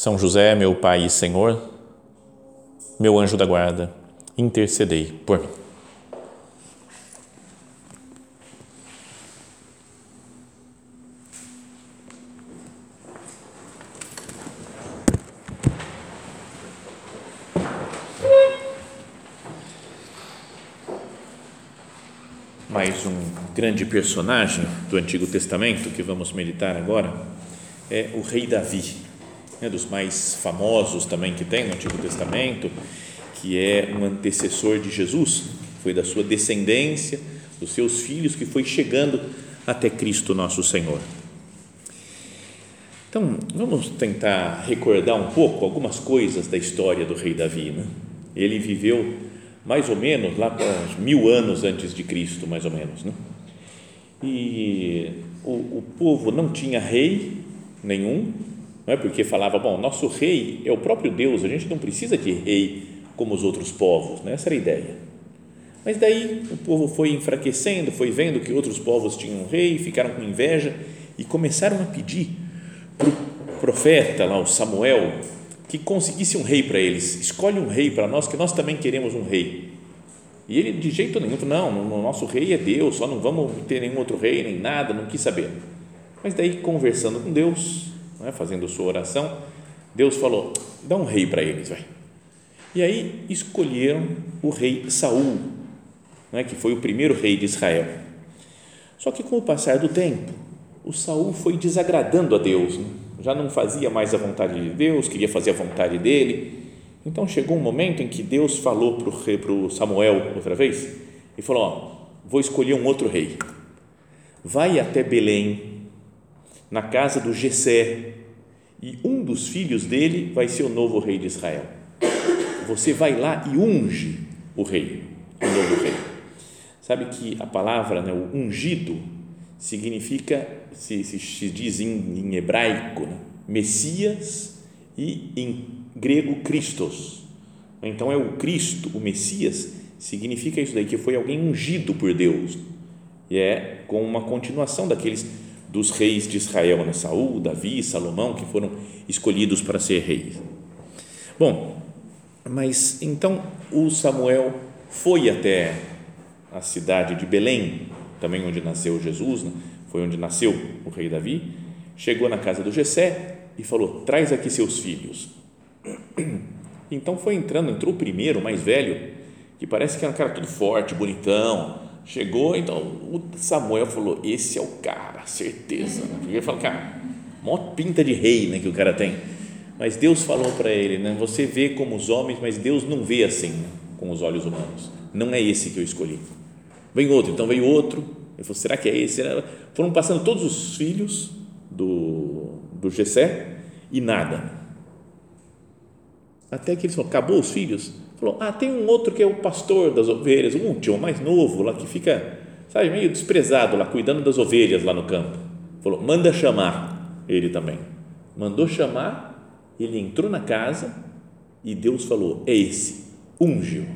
São José, meu Pai e Senhor, meu anjo da guarda, intercedei por mim. mais um grande personagem do Antigo Testamento que vamos meditar agora é o rei Davi, né, dos mais famosos também que tem no Antigo Testamento, que é um antecessor de Jesus, foi da sua descendência, dos seus filhos, que foi chegando até Cristo nosso Senhor. Então, vamos tentar recordar um pouco algumas coisas da história do rei Davi. Né? Ele viveu mais ou menos lá para mil anos antes de Cristo, mais ou menos. Né? E o, o povo não tinha rei nenhum, não é? porque falava, bom, nosso rei é o próprio Deus, a gente não precisa de rei como os outros povos, né? essa era a ideia. Mas daí o povo foi enfraquecendo, foi vendo que outros povos tinham um rei, ficaram com inveja e começaram a pedir para o profeta, lá, o Samuel, que conseguisse um rei para eles. Escolhe um rei para nós, que nós também queremos um rei. E ele, de jeito nenhum, não, o nosso rei é Deus, só não vamos ter nenhum outro rei, nem nada, não quis saber. Mas daí, conversando com Deus, é, fazendo sua oração, Deus falou: dá um rei para eles, vai. E aí escolheram o rei Saul, é, que foi o primeiro rei de Israel. Só que com o passar do tempo, o Saul foi desagradando a Deus. Né? já não fazia mais a vontade de Deus, queria fazer a vontade dele. Então chegou um momento em que Deus falou para o Samuel outra vez e falou: ó, Vou escolher um outro rei. Vai até Belém, na casa do Gesé, e um dos filhos dele vai ser o novo rei de Israel. Você vai lá e unge o rei, o novo rei. Sabe que a palavra, né, o ungido, significa, se, se, se diz em, em hebraico, né? Messias e em grego Christos. Então é o Cristo, o Messias, significa isso daí, que foi alguém ungido por Deus. E é com uma continuação daqueles dos reis de Israel, né? Saul, Davi, Salomão, que foram escolhidos para ser reis. Bom, mas então o Samuel foi até a cidade de Belém, também onde nasceu Jesus, né? foi onde nasceu o rei Davi, chegou na casa do Jessé e falou: "Traz aqui seus filhos". Então foi entrando, entrou o primeiro, o mais velho, que parece que era um cara todo forte, bonitão. Chegou, então o Samuel falou: "Esse é o cara, certeza". Né? Porque ele falou: "Cara, mó pinta de rei, né, que o cara tem". Mas Deus falou para ele, né? Você vê como os homens, mas Deus não vê assim, né? com os olhos humanos. Não é esse que eu escolhi. Vem outro, então veio outro. Ele falou: será que é esse? Foram passando todos os filhos do, do Gessé e nada. Até que ele falou: acabou os filhos? Falou: ah, tem um outro que é o pastor das ovelhas, o último, o mais novo, lá que fica, sabe, meio desprezado lá, cuidando das ovelhas lá no campo. Falou: manda chamar ele também. Mandou chamar, ele entrou na casa e Deus falou: é esse, ungiu.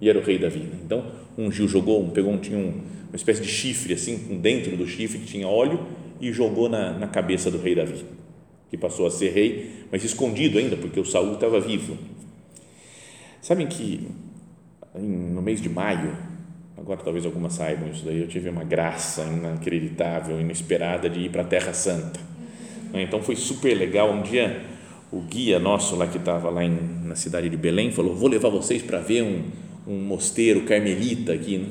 E era o rei Davi. Então, ungiu, jogou, pegou um, tinha um, uma espécie de chifre assim, dentro do chifre que tinha óleo e jogou na, na cabeça do rei Davi, que passou a ser rei, mas escondido ainda, porque o Saul estava vivo. Sabem que no mês de maio, agora talvez algumas saibam isso daí, eu tive uma graça inacreditável, inesperada de ir para a Terra Santa. Então foi super legal. Um dia o guia nosso lá que estava lá em, na cidade de Belém falou: Vou levar vocês para ver um, um mosteiro carmelita aqui. Né?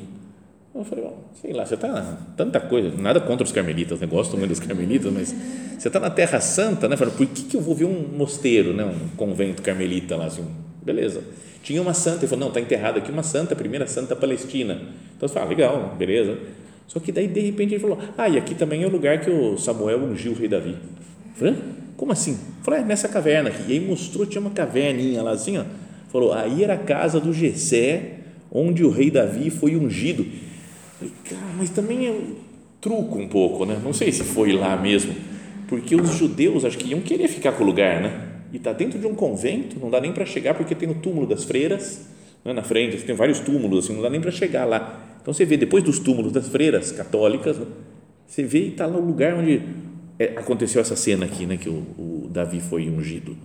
Eu falei, sei lá, você está tanta coisa, nada contra os carmelitas, né? gosto muito dos carmelitas, mas você está na Terra Santa, né? Falei, por que, que eu vou ver um mosteiro, né? um convento carmelita lá, assim, beleza. Tinha uma santa, ele falou, não, está enterrada aqui uma santa, a primeira santa palestina. Então você fala, ah, legal, beleza. Só que daí, de repente, ele falou, ah, e aqui também é o lugar que o Samuel ungiu o rei Davi. Falei, como assim? Falei, é, nessa caverna aqui. E aí mostrou, tinha uma caverninha lá assim, ó. Falou, aí era a casa do Gessé, onde o rei Davi foi ungido. Falei, cara, mas também é truco um pouco, né? Não sei se foi lá mesmo, porque os judeus acho que iam querer ficar com o lugar, né? E está dentro de um convento, não dá nem para chegar porque tem o túmulo das freiras né, na frente, tem vários túmulos, assim, não dá nem para chegar lá. Então você vê depois dos túmulos das freiras católicas, né, você vê e está lá o lugar onde é, aconteceu essa cena aqui, né, que o, o, Davi foi ungido.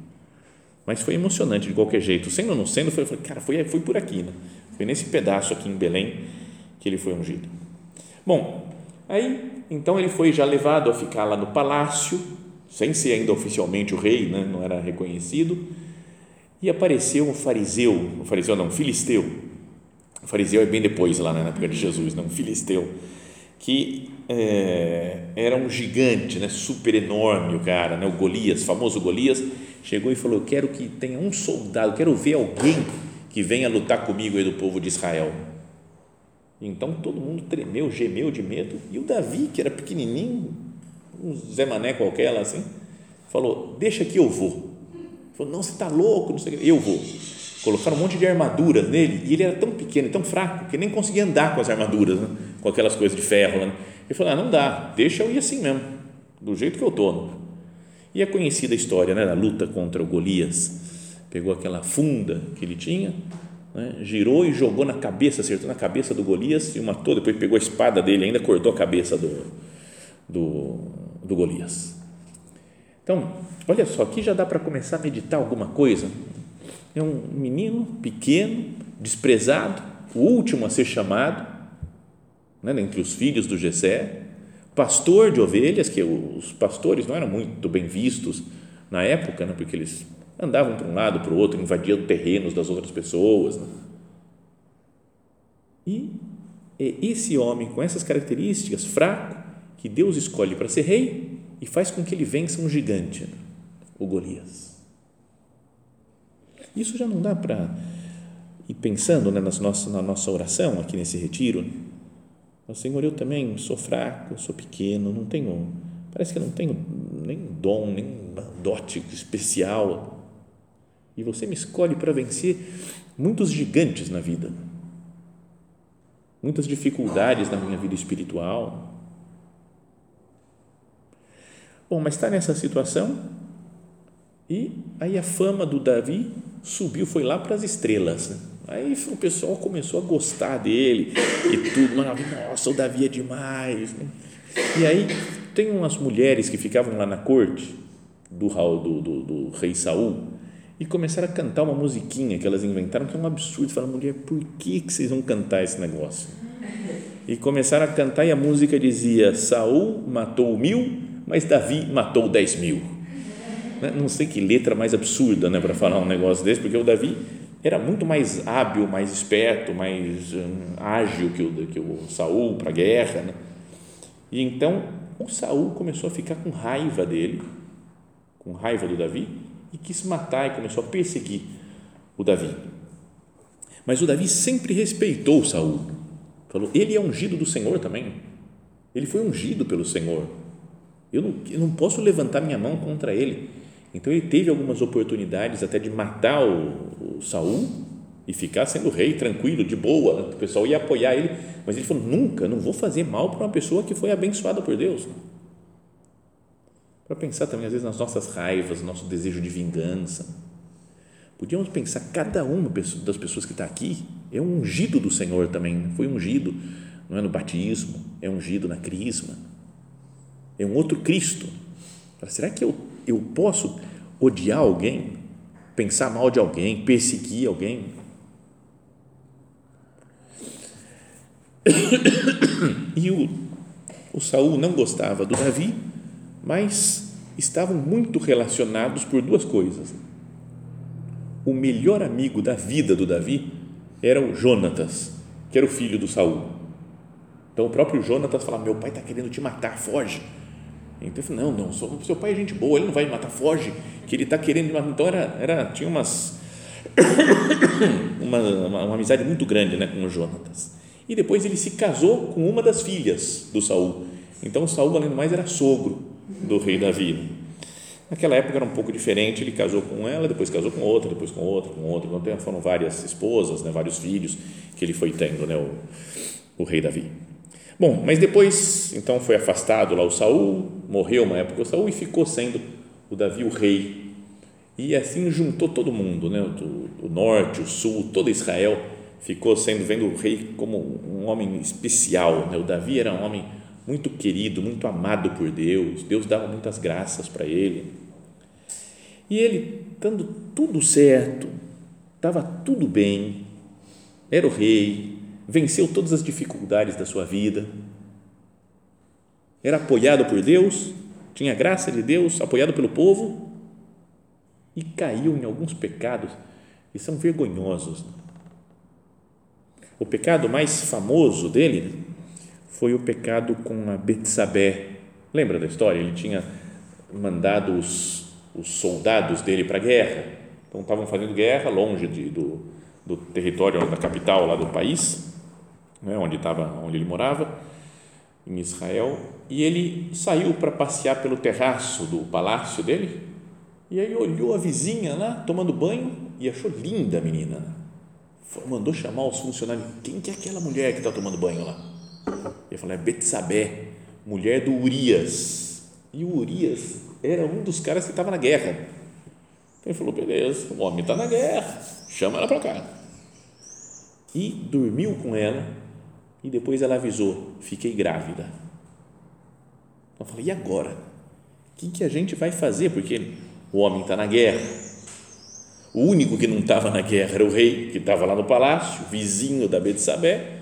Mas foi emocionante de qualquer jeito, sendo ou não sendo, foi, foi cara, foi, foi por aqui, né? Foi nesse pedaço aqui em Belém que ele foi ungido. Bom, aí então ele foi já levado a ficar lá no palácio, sem ser ainda oficialmente o rei, né? não era reconhecido, e apareceu um fariseu, um fariseu não, um filisteu, o fariseu é bem depois lá né, na época de Jesus, não, um filisteu, que é, era um gigante, né, super enorme o cara, né, o Golias, famoso Golias, chegou e falou, quero que tenha um soldado, quero ver alguém que venha lutar comigo aí do povo de Israel. Então todo mundo tremeu, gemeu de medo, e o Davi, que era pequenininho, um Zé Mané qualquer lá assim, falou: Deixa que eu vou. Falou: Não, você está louco, não sei eu vou. Colocaram um monte de armaduras nele e ele era tão pequeno e tão fraco que nem conseguia andar com as armaduras, né? com aquelas coisas de ferro. Né? Ele falou: ah, Não dá, deixa eu ir assim mesmo, do jeito que eu estou. E é conhecida a história né, da luta contra o Golias. Pegou aquela funda que ele tinha, né, girou e jogou na cabeça, acertou na cabeça do Golias e o matou. Depois pegou a espada dele, ainda cortou a cabeça do, do, do Golias. Então, olha só, aqui já dá para começar a meditar alguma coisa. É um menino pequeno, desprezado, o último a ser chamado, né, entre os filhos do Jessé, pastor de ovelhas, que os pastores não eram muito bem vistos na época, né, porque eles andavam para um lado, para o outro, invadiam terrenos das outras pessoas. Né? E esse homem com essas características, fraco, que Deus escolhe para ser rei e faz com que ele vença um gigante, o Golias. Isso já não dá para ir pensando né, nas nossas, na nossa oração aqui nesse retiro. Senhor, eu também sou fraco, sou pequeno, não tenho, parece que eu não tenho nem dom, nem dote especial. E você me escolhe para vencer muitos gigantes na vida, muitas dificuldades na minha vida espiritual, Bom, mas está nessa situação e aí a fama do Davi subiu, foi lá para as estrelas. Né? Aí o pessoal começou a gostar dele e tudo. Nossa, o Davi é demais. Né? E aí tem umas mulheres que ficavam lá na corte do, do, do, do rei Saul e começaram a cantar uma musiquinha que elas inventaram que é um absurdo. Falaram, mulher, por que, que vocês vão cantar esse negócio? E começaram a cantar e a música dizia: Saul matou mil mas Davi matou 10 mil. Né? Não sei que letra mais absurda né, para falar um negócio desse, porque o Davi era muito mais hábil, mais esperto, mais hum, ágil que o, que o Saul para a guerra. Né? E então o Saul começou a ficar com raiva dele, com raiva do Davi, e quis matar e começou a perseguir o Davi. Mas o Davi sempre respeitou o Saul. Falou, ele é ungido do Senhor também. Ele foi ungido pelo Senhor. Eu não, eu não posso levantar minha mão contra ele. Então ele teve algumas oportunidades até de matar o, o Saul e ficar sendo rei tranquilo, de boa. O pessoal ia apoiar ele, mas ele falou: nunca, não vou fazer mal para uma pessoa que foi abençoada por Deus. Para pensar também às vezes nas nossas raivas, nosso desejo de vingança. Podíamos pensar cada uma das pessoas que está aqui é um ungido do Senhor também, foi ungido, não é no batismo, é ungido na crisma é um outro Cristo. Será que eu, eu posso odiar alguém, pensar mal de alguém, perseguir alguém? E o, o Saul não gostava do Davi, mas estavam muito relacionados por duas coisas. O melhor amigo da vida do Davi era o Jonatas, que era o filho do Saul. Então o próprio Jonatas falava: Meu pai está querendo te matar, foge. Então eu falei, não, não, seu pai é gente boa, ele não vai me matar, foge, que ele está querendo matar. Então era, era, tinha umas, uma, uma, uma, amizade muito grande né, com o Jonatas. E depois ele se casou com uma das filhas do Saul. Então Saul, além do mais, era sogro do rei Davi. Naquela época era um pouco diferente, ele casou com ela, depois casou com outra, depois com outra, com outra, então foram várias esposas, né, vários filhos que ele foi tendo, né, o, o rei Davi. Bom, mas depois, então foi afastado lá o Saul, morreu uma época o Saul e ficou sendo o Davi o rei. E assim juntou todo mundo, né, o, norte, o sul, todo Israel ficou sendo vendo o rei como um homem especial, né? O Davi era um homem muito querido, muito amado por Deus. Deus dava muitas graças para ele. E ele, dando tudo certo, estava tudo bem, era o rei, venceu todas as dificuldades da sua vida, era apoiado por Deus, tinha graça de Deus, apoiado pelo povo e caiu em alguns pecados que são vergonhosos. O pecado mais famoso dele foi o pecado com a Betsabé. Lembra da história? Ele tinha mandado os, os soldados dele para a guerra. Então estavam fazendo guerra longe de, do, do território da capital lá do país, né, onde estava, onde ele morava, em Israel. E ele saiu para passear pelo terraço do palácio dele. E aí olhou a vizinha lá tomando banho e achou linda a menina. Mandou chamar os funcionários. Quem que é aquela mulher que está tomando banho lá? Ele falou, é Betsabé, mulher do Urias. E o Urias era um dos caras que estava na guerra. Ele falou, beleza, o homem está na guerra, chama ela para cá. E dormiu com ela e depois ela avisou, fiquei grávida. Eu falei, e agora? O que, que a gente vai fazer? Porque o homem está na guerra. O único que não estava na guerra era o rei, que estava lá no palácio, vizinho da Betsabé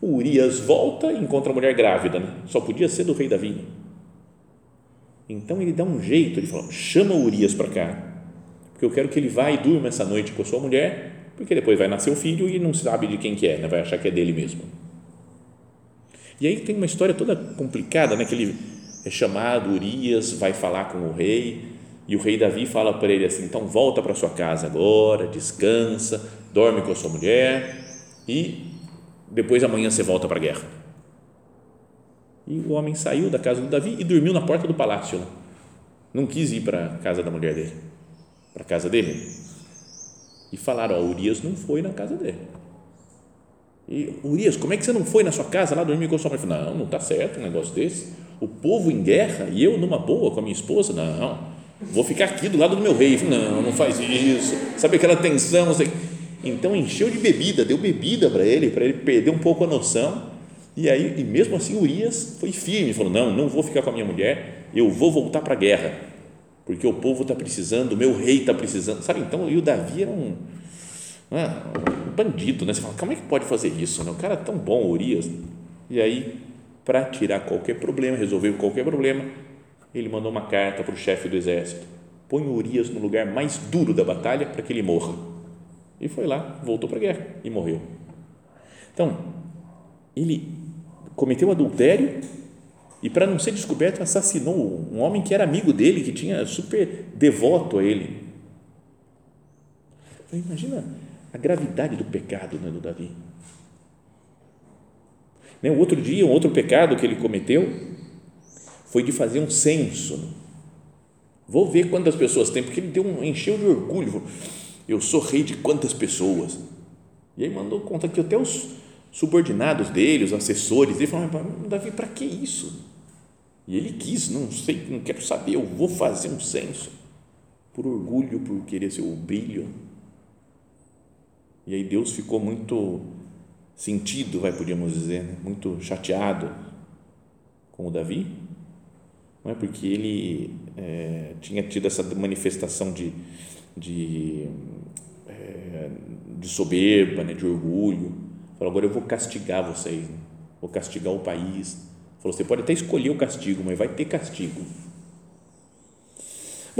o Urias volta e encontra a mulher grávida, né? só podia ser do rei Davi. Então ele dá um jeito, ele fala: chama o Urias para cá, porque eu quero que ele vá e durma essa noite com a sua mulher, porque depois vai nascer o filho e não sabe de quem que é, né? vai achar que é dele mesmo. E aí tem uma história toda complicada, né? que ele é chamado, Urias vai falar com o rei, e o rei Davi fala para ele assim: então volta para sua casa agora, descansa, dorme com a sua mulher e depois amanhã você volta para a guerra. E o homem saiu da casa do Davi e dormiu na porta do palácio. Não quis ir para a casa da mulher dele, para a casa dele. E falaram: Ó, Urias não foi na casa dele. E Urias, como é que você não foi na sua casa lá dormir com sua mãe? Não, não está certo um negócio desse. O povo em guerra e eu numa boa com a minha esposa? Não, vou ficar aqui do lado do meu rei. Não, não faz isso. Sabe aquela tensão? Então encheu de bebida, deu bebida para ele, para ele perder um pouco a noção. E aí, e mesmo assim, Urias foi firme, falou: Não, não vou ficar com a minha mulher, eu vou voltar para a guerra, porque o povo está precisando, o meu rei está precisando. Sabe? Então, e o Davi era um, é, um bandido, né? Você fala: Como é que pode fazer isso? Né? O cara é tão bom, Urias. E aí, para tirar qualquer problema, resolver qualquer problema, ele mandou uma carta para o chefe do exército: Põe Urias no lugar mais duro da batalha para que ele morra e foi lá, voltou para a guerra e morreu. Então, ele cometeu adultério e, para não ser descoberto, assassinou um homem que era amigo dele, que tinha super devoto a ele. Então, imagina a gravidade do pecado né, do Davi. Né, um outro dia, um outro pecado que ele cometeu foi de fazer um censo. Vou ver quantas pessoas tem, porque ele deu um, encheu de orgulho eu sou rei de quantas pessoas? E aí mandou conta que até os subordinados dele, os assessores, ele falaram, Davi, para que isso? E ele quis, não sei, não quero saber, eu vou fazer um censo, por orgulho, por querer ser o brilho. E aí Deus ficou muito sentido, vai, podíamos dizer, né? muito chateado com o Davi, não é? porque ele é, tinha tido essa manifestação de, de é, de soberba, né, de orgulho. Falou, agora eu vou castigar vocês, né? vou castigar o país. Falou, você pode até escolher o castigo, mas vai ter castigo.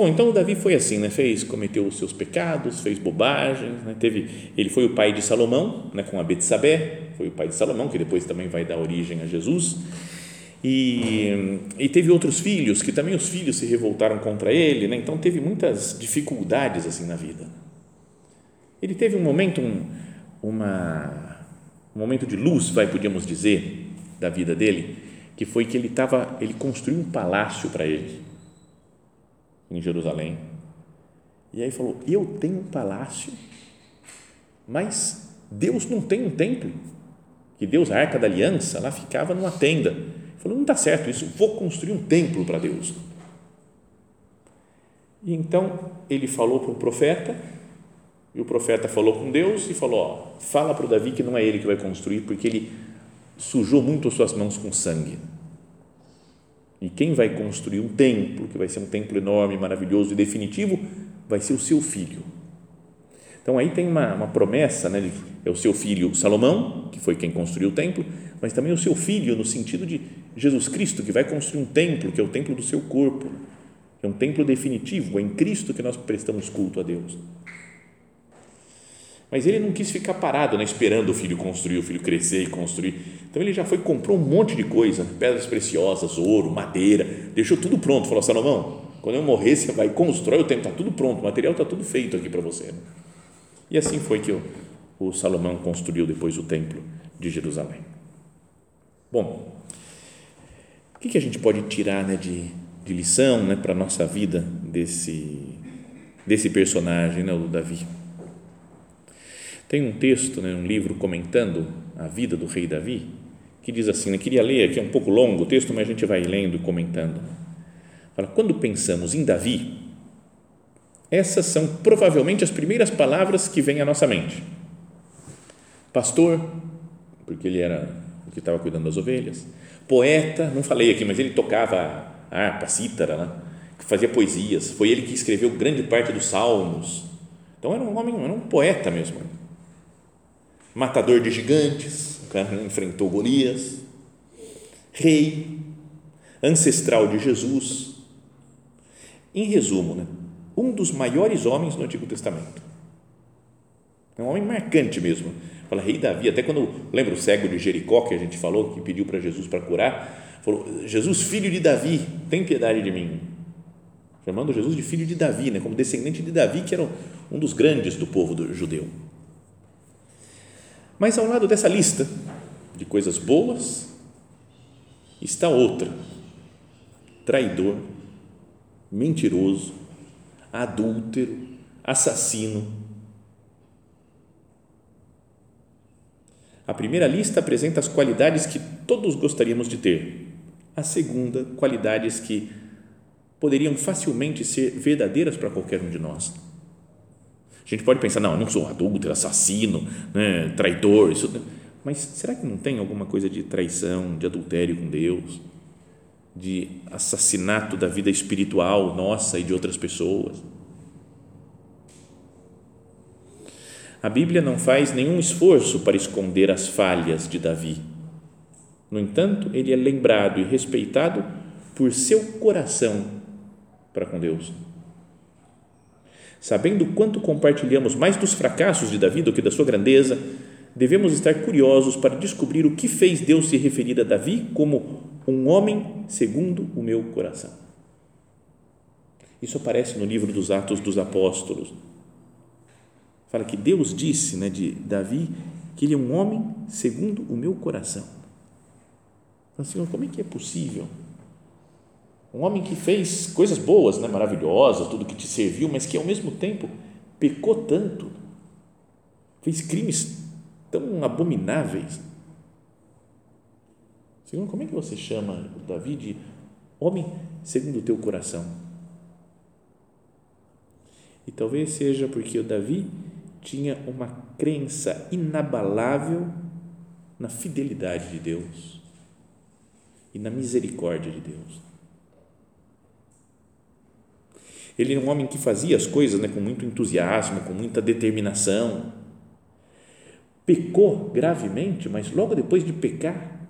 Bom, então Davi foi assim, né? Fez, cometeu os seus pecados, fez bobagens, né? Teve, ele foi o pai de Salomão, né? Com a Betsabé, foi o pai de Salomão que depois também vai dar origem a Jesus. E, e teve outros filhos que também os filhos se revoltaram contra ele, né? Então teve muitas dificuldades assim na vida. Ele teve um momento, um, uma, um momento de luz, vai, podíamos dizer, da vida dele, que foi que ele estava, ele construiu um palácio para ele. Em Jerusalém. E aí falou: Eu tenho um palácio, mas Deus não tem um templo. Que Deus, a arca da aliança, lá ficava numa tenda. Ele falou: Não está certo isso, vou construir um templo para Deus. E então ele falou para o profeta, e o profeta falou com Deus e falou: ó, Fala para o Davi que não é ele que vai construir, porque ele sujou muito as suas mãos com sangue. E quem vai construir um templo, que vai ser um templo enorme, maravilhoso e definitivo, vai ser o seu filho. Então aí tem uma, uma promessa, né, é o seu filho Salomão, que foi quem construiu o templo, mas também o seu filho, no sentido de Jesus Cristo, que vai construir um templo, que é o templo do seu corpo, é um templo definitivo, é em Cristo que nós prestamos culto a Deus. Mas ele não quis ficar parado, né, esperando o filho construir, o filho crescer e construir. Então ele já foi comprou um monte de coisa, pedras preciosas, ouro, madeira, deixou tudo pronto. Falou: Salomão, quando eu morrer, você vai constrói o templo, está tudo pronto, o material está tudo feito aqui para você. Né? E assim foi que o, o Salomão construiu depois o templo de Jerusalém. Bom, o que, que a gente pode tirar né, de, de lição né, para a nossa vida desse, desse personagem, né, o Davi? Tem um texto, né, um livro comentando a vida do rei Davi, que diz assim, né, queria ler aqui, é um pouco longo o texto, mas a gente vai lendo e comentando. Fala, quando pensamos em Davi, essas são provavelmente as primeiras palavras que vêm à nossa mente. Pastor, porque ele era o que estava cuidando das ovelhas. Poeta, não falei aqui, mas ele tocava harpa, cítara, né? fazia poesias. Foi ele que escreveu grande parte dos salmos. Então era um homem, era um poeta mesmo matador de gigantes, o cara enfrentou Golias, rei, ancestral de Jesus. Em resumo, né, um dos maiores homens do Antigo Testamento. É um homem marcante mesmo. Fala, rei Davi, até quando, lembra o cego de Jericó que a gente falou, que pediu para Jesus para curar, falou, Jesus, filho de Davi, tem piedade de mim. Chamando Jesus de filho de Davi, né, como descendente de Davi, que era um dos grandes do povo judeu. Mas ao lado dessa lista de coisas boas está outra: traidor, mentiroso, adúltero, assassino. A primeira lista apresenta as qualidades que todos gostaríamos de ter. A segunda, qualidades que poderiam facilmente ser verdadeiras para qualquer um de nós a gente pode pensar, não, eu não sou adúltero, assassino, né, traidor, isso, mas será que não tem alguma coisa de traição, de adultério com Deus, de assassinato da vida espiritual nossa e de outras pessoas? A Bíblia não faz nenhum esforço para esconder as falhas de Davi. No entanto, ele é lembrado e respeitado por seu coração para com Deus Sabendo quanto compartilhamos mais dos fracassos de Davi do que da sua grandeza, devemos estar curiosos para descobrir o que fez Deus se referir a Davi como um homem segundo o meu coração. Isso aparece no livro dos Atos dos Apóstolos. Fala que Deus disse né, de Davi que ele é um homem segundo o meu coração. Então, Senhor, como é que é possível? Um homem que fez coisas boas, né, maravilhosas, tudo que te serviu, mas que ao mesmo tempo pecou tanto, fez crimes tão abomináveis. Senhor, como é que você chama Davi de homem segundo o teu coração? E talvez seja porque o Davi tinha uma crença inabalável na fidelidade de Deus e na misericórdia de Deus. Ele era um homem que fazia as coisas né, com muito entusiasmo, com muita determinação. Pecou gravemente, mas logo depois de pecar,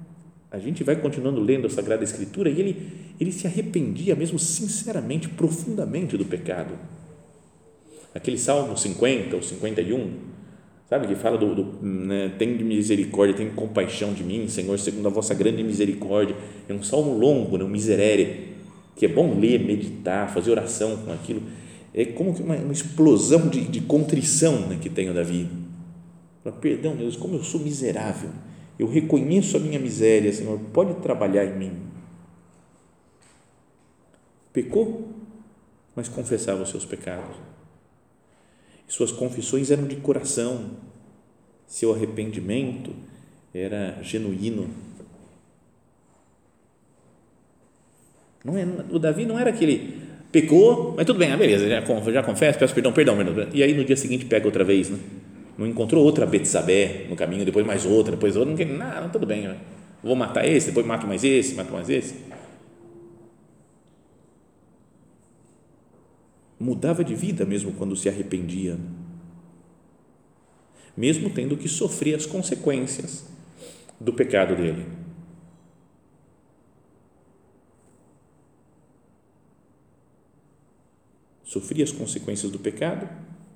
a gente vai continuando lendo a Sagrada Escritura e ele, ele se arrependia mesmo sinceramente, profundamente do pecado. Aquele Salmo 50 ou 51, sabe, que fala do, do né, tem de misericórdia, tem compaixão de mim, Senhor, segundo a vossa grande misericórdia. É um salmo longo, né, um miserere que é bom ler, meditar, fazer oração com aquilo, é como que uma, uma explosão de, de contrição né, que tem o Davi. Perdão, Deus, como eu sou miserável, eu reconheço a minha miséria, Senhor, pode trabalhar em mim. Pecou, mas confessava os seus pecados. Suas confissões eram de coração, seu arrependimento era genuíno. Não é, o Davi não era aquele pecou, mas tudo bem, ah, beleza, já, já confesso, peço perdão, perdão, perdão, e aí no dia seguinte pega outra vez, né? Não encontrou outra Betsabé no caminho, depois mais outra, depois outra, não quer, não, tudo bem, né? vou matar esse, depois mato mais esse, mato mais esse. Mudava de vida mesmo quando se arrependia, mesmo tendo que sofrer as consequências do pecado dele. Sofria as consequências do pecado,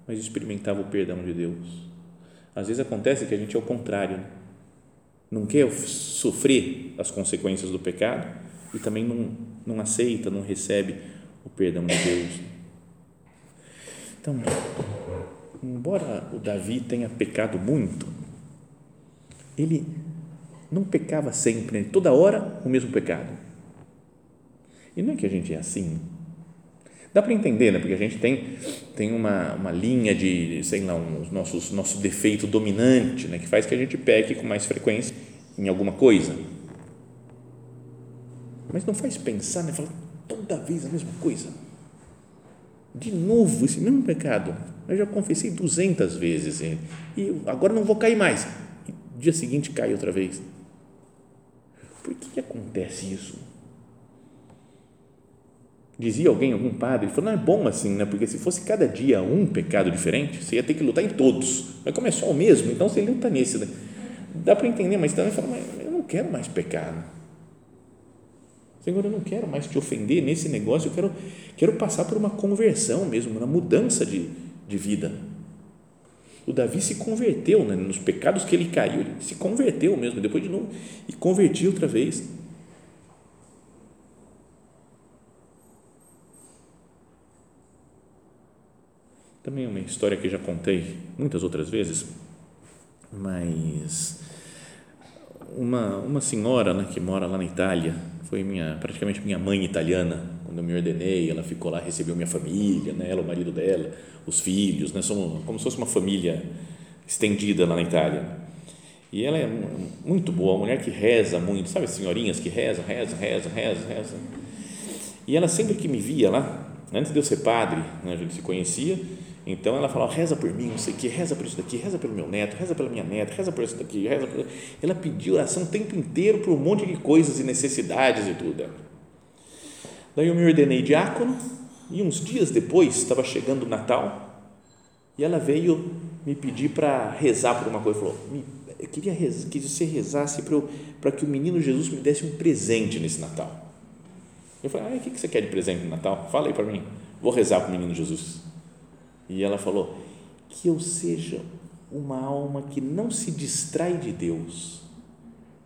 mas experimentava o perdão de Deus. Às vezes acontece que a gente é o contrário, né? não quer sofrer as consequências do pecado e também não, não aceita, não recebe o perdão de Deus. Então, embora o Davi tenha pecado muito, ele não pecava sempre, né? toda hora o mesmo pecado. E não é que a gente é assim. Dá para entender, né? Porque a gente tem, tem uma, uma linha de, sei lá, um nossos, nosso defeito dominante, né? Que faz que a gente peque com mais frequência em alguma coisa. Mas não faz pensar, né? Fala toda vez a mesma coisa. De novo esse mesmo pecado. Eu já confessei 200 vezes e agora não vou cair mais. E dia seguinte cai outra vez. Por que acontece isso? Dizia alguém, algum padre, falou, não é bom assim, né? porque se fosse cada dia um pecado diferente, você ia ter que lutar em todos. Mas como é só o mesmo, então você luta nesse. Né? Dá para entender, mas também fala, mas eu não quero mais pecar. Né? Senhor, eu não quero mais te ofender nesse negócio, eu quero, quero passar por uma conversão mesmo, uma mudança de, de vida. O Davi se converteu né? nos pecados que ele caiu, ele se converteu mesmo, depois de novo, e convertiu outra vez. Também uma história que já contei muitas outras vezes, mas uma, uma senhora né, que mora lá na Itália, foi minha, praticamente minha mãe italiana, quando eu me ordenei, ela ficou lá, recebeu minha família, né, ela, o marido dela, os filhos, né, somos como se fosse uma família estendida lá na Itália. E ela é muito boa, uma mulher que reza muito, sabe, senhorinhas que rezam, rezam, rezam, rezam, rezam. E ela sempre que me via lá, antes de eu ser padre, né, a gente se conhecia, então ela fala, reza por mim, não sei o que, reza por isso daqui, reza pelo meu neto, reza pela minha neta, reza por isso daqui, reza por... Ela pediu oração o tempo inteiro por um monte de coisas e necessidades e tudo. Daí eu me ordenei diácono e uns dias depois, estava chegando o Natal, e ela veio me pedir para rezar por uma coisa, falou, eu queria rezar, que você rezasse para que o menino Jesus me desse um presente nesse Natal. Eu falei, ah, o que você quer de presente no Natal? Fala aí para mim, vou rezar para o menino Jesus. E ela falou: que eu seja uma alma que não se distrai de Deus,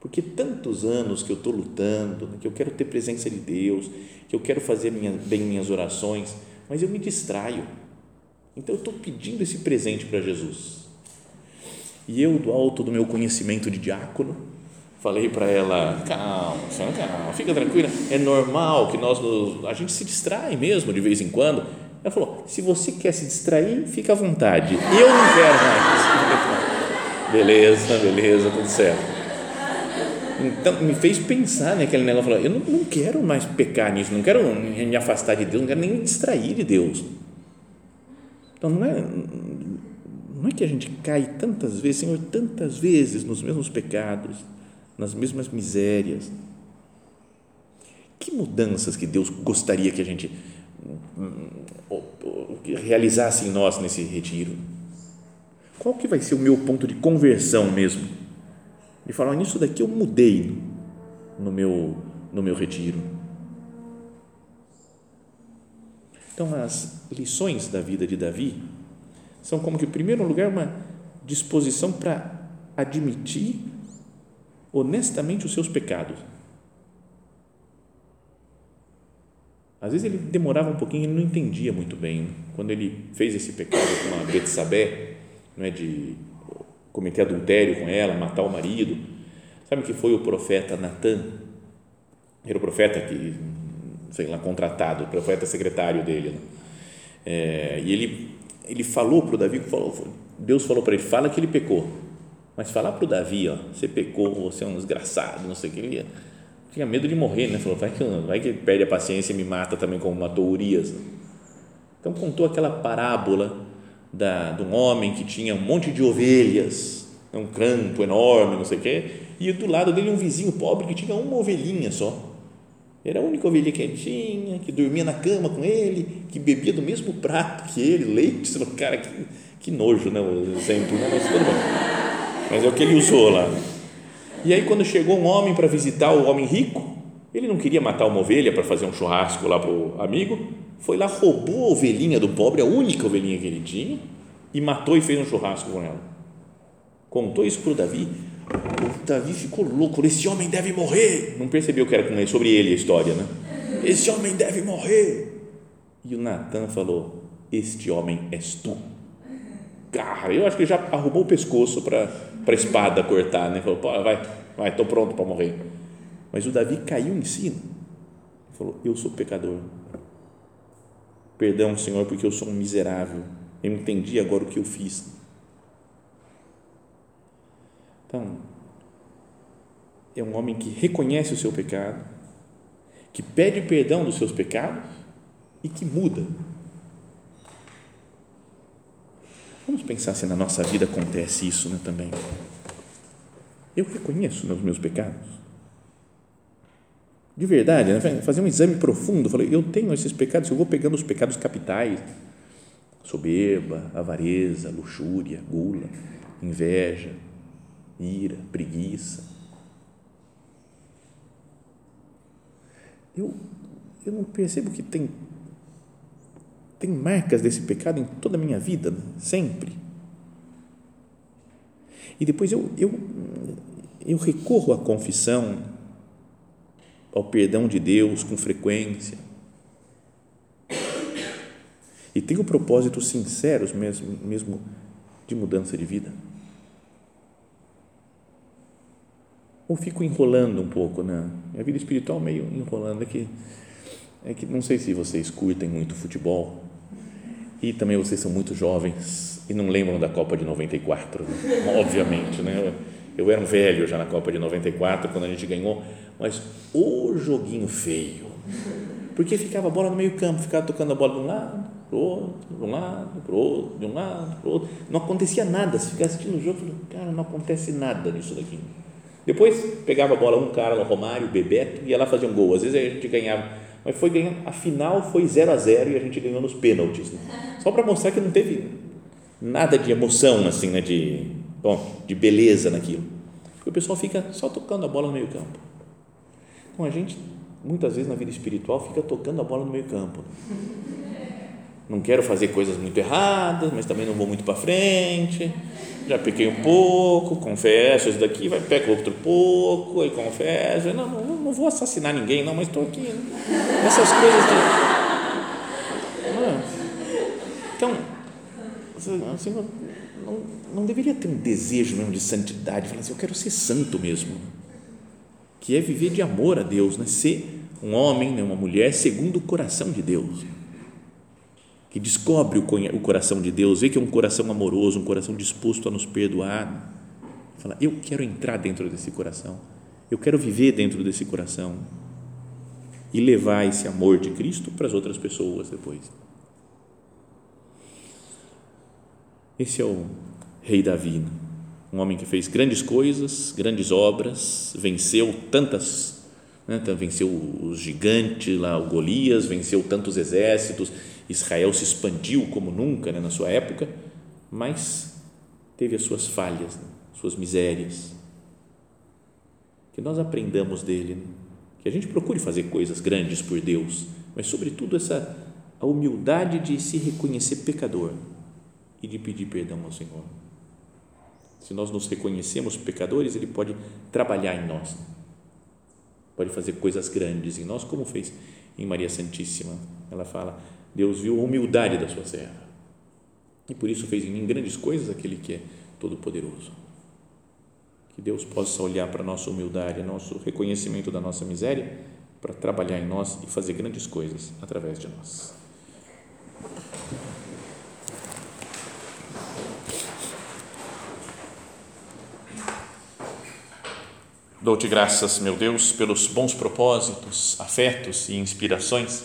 porque tantos anos que eu estou lutando, que eu quero ter presença de Deus, que eu quero fazer minha, bem minhas orações, mas eu me distraio. Então eu estou pedindo esse presente para Jesus. E eu, do alto do meu conhecimento de diácono, falei para ela: calma, calma, fica tranquila, é normal que nós, a gente se distrai mesmo de vez em quando ela falou: se você quer se distrair, fica à vontade. Eu não quero mais. beleza, beleza, tudo certo. Então, me fez pensar naquele né, negócio. Eu não, não quero mais pecar nisso, não quero me afastar de Deus, não quero nem me distrair de Deus. Então, não é, não é que a gente cai tantas vezes, Senhor, tantas vezes nos mesmos pecados, nas mesmas misérias. Que mudanças que Deus gostaria que a gente realizasse em nós nesse retiro? Qual que vai ser o meu ponto de conversão mesmo? E falar, nisso daqui eu mudei no meu, no meu retiro. Então, as lições da vida de Davi são como que, em primeiro lugar, uma disposição para admitir honestamente os seus pecados Às vezes ele demorava um pouquinho, ele não entendia muito bem. Quando ele fez esse pecado com a Betsabé, não é, de cometer adultério com ela, matar o marido, sabe que foi o profeta Natan? Era o profeta que, sei lá, contratado, o profeta secretário dele. Né? É, e ele, ele falou para o Davi, falou, Deus falou para ele, fala que ele pecou, mas falar para o Davi, ó, você pecou, você é um desgraçado, não sei o que, ele tinha medo de morrer, né? Falou, vai que, vai que perde a paciência e me mata também como matou Urias. Então contou aquela parábola da, de um homem que tinha um monte de ovelhas, um campo enorme, não sei o quê, e do lado dele um vizinho pobre que tinha uma ovelhinha só. Era a única ovelhinha que ele tinha, que dormia na cama com ele, que bebia do mesmo prato que ele, leite. Cara, que, que nojo, né? O exemplo, né? mas tudo bem. Mas é o que ele usou lá. E aí, quando chegou um homem para visitar o homem rico, ele não queria matar uma ovelha para fazer um churrasco lá para o amigo, foi lá, roubou a ovelhinha do pobre, a única ovelhinha que ele tinha, e matou e fez um churrasco com ela. Contou isso para o Davi. O Davi ficou louco. Esse homem deve morrer. Não percebeu que era sobre ele a história, né? Esse homem deve morrer. E o Natan falou: Este homem és tu. Cara, eu acho que já arrumou o pescoço para a espada cortar, né? Falou: Pô, vai, vai, estou pronto para morrer. Mas o Davi caiu em si. Falou: Eu sou pecador. Perdão, Senhor, porque eu sou um miserável. Eu entendi agora o que eu fiz. Então, é um homem que reconhece o seu pecado, que pede perdão dos seus pecados e que muda. Vamos pensar se na nossa vida acontece isso né, também. Eu reconheço os meus pecados de verdade, né? fazer um exame profundo. Falei, eu tenho esses pecados, eu vou pegando os pecados capitais: soberba, avareza, luxúria, gula, inveja, ira, preguiça. Eu, eu não percebo que tem, tem marcas desse pecado em toda a minha vida, sempre. E depois eu, eu, eu recorro à confissão, ao perdão de Deus com frequência. E tenho propósitos sinceros mesmo, mesmo de mudança de vida. Ou fico enrolando um pouco, né? Minha vida espiritual meio enrolando. É que, é que não sei se vocês curtem muito futebol e também vocês são muito jovens e não lembram da Copa de 94, né? obviamente, né? Eu, era um velho já na Copa de 94 quando a gente ganhou mas o joguinho feio, porque ficava a bola no meio campo, ficava tocando a bola de um lado, para o outro, de um lado, para o outro, de um lado, para o outro, não acontecia nada, se ficava assistindo o jogo, falei, cara, não acontece nada nisso daqui. Depois pegava a bola um cara, o Romário, o Bebeto, ia lá fazer um gol, às vezes a gente ganhava, mas foi ganhando, a final foi 0 a 0 e a gente ganhou nos pênaltis, né? só para mostrar que não teve nada de emoção, assim, né, de, bom, de beleza naquilo, o pessoal fica só tocando a bola no meio campo, então a gente, muitas vezes na vida espiritual, fica tocando a bola no meio campo. Não quero fazer coisas muito erradas, mas também não vou muito para frente. Já pequei um pouco, confesso, isso daqui, vai peco outro pouco, aí confesso. Não, não, não vou assassinar ninguém, não, mas estou aqui. Né? Essas coisas de. Então, assim, não, não deveria ter um desejo mesmo de santidade, falar assim, eu quero ser santo mesmo que é viver de amor a Deus, né? ser um homem, né? uma mulher segundo o coração de Deus, que descobre o coração de Deus, vê que é um coração amoroso, um coração disposto a nos perdoar, fala, eu quero entrar dentro desse coração, eu quero viver dentro desse coração e levar esse amor de Cristo para as outras pessoas depois. Esse é o rei Davi. Um homem que fez grandes coisas, grandes obras, venceu tantas, né, venceu os gigantes lá, o Golias, venceu tantos exércitos, Israel se expandiu como nunca né, na sua época, mas teve as suas falhas, né, suas misérias. Que nós aprendamos dele, né, que a gente procure fazer coisas grandes por Deus, mas sobretudo essa a humildade de se reconhecer pecador e de pedir perdão ao Senhor se nós nos reconhecemos pecadores, Ele pode trabalhar em nós, pode fazer coisas grandes em nós, como fez em Maria Santíssima. Ela fala: Deus viu a humildade da sua serva. E por isso fez em mim grandes coisas aquele que é todo-poderoso. Que Deus possa olhar para a nossa humildade, nosso reconhecimento da nossa miséria, para trabalhar em nós e fazer grandes coisas através de nós. Dou-te graças, meu Deus, pelos bons propósitos, afetos e inspirações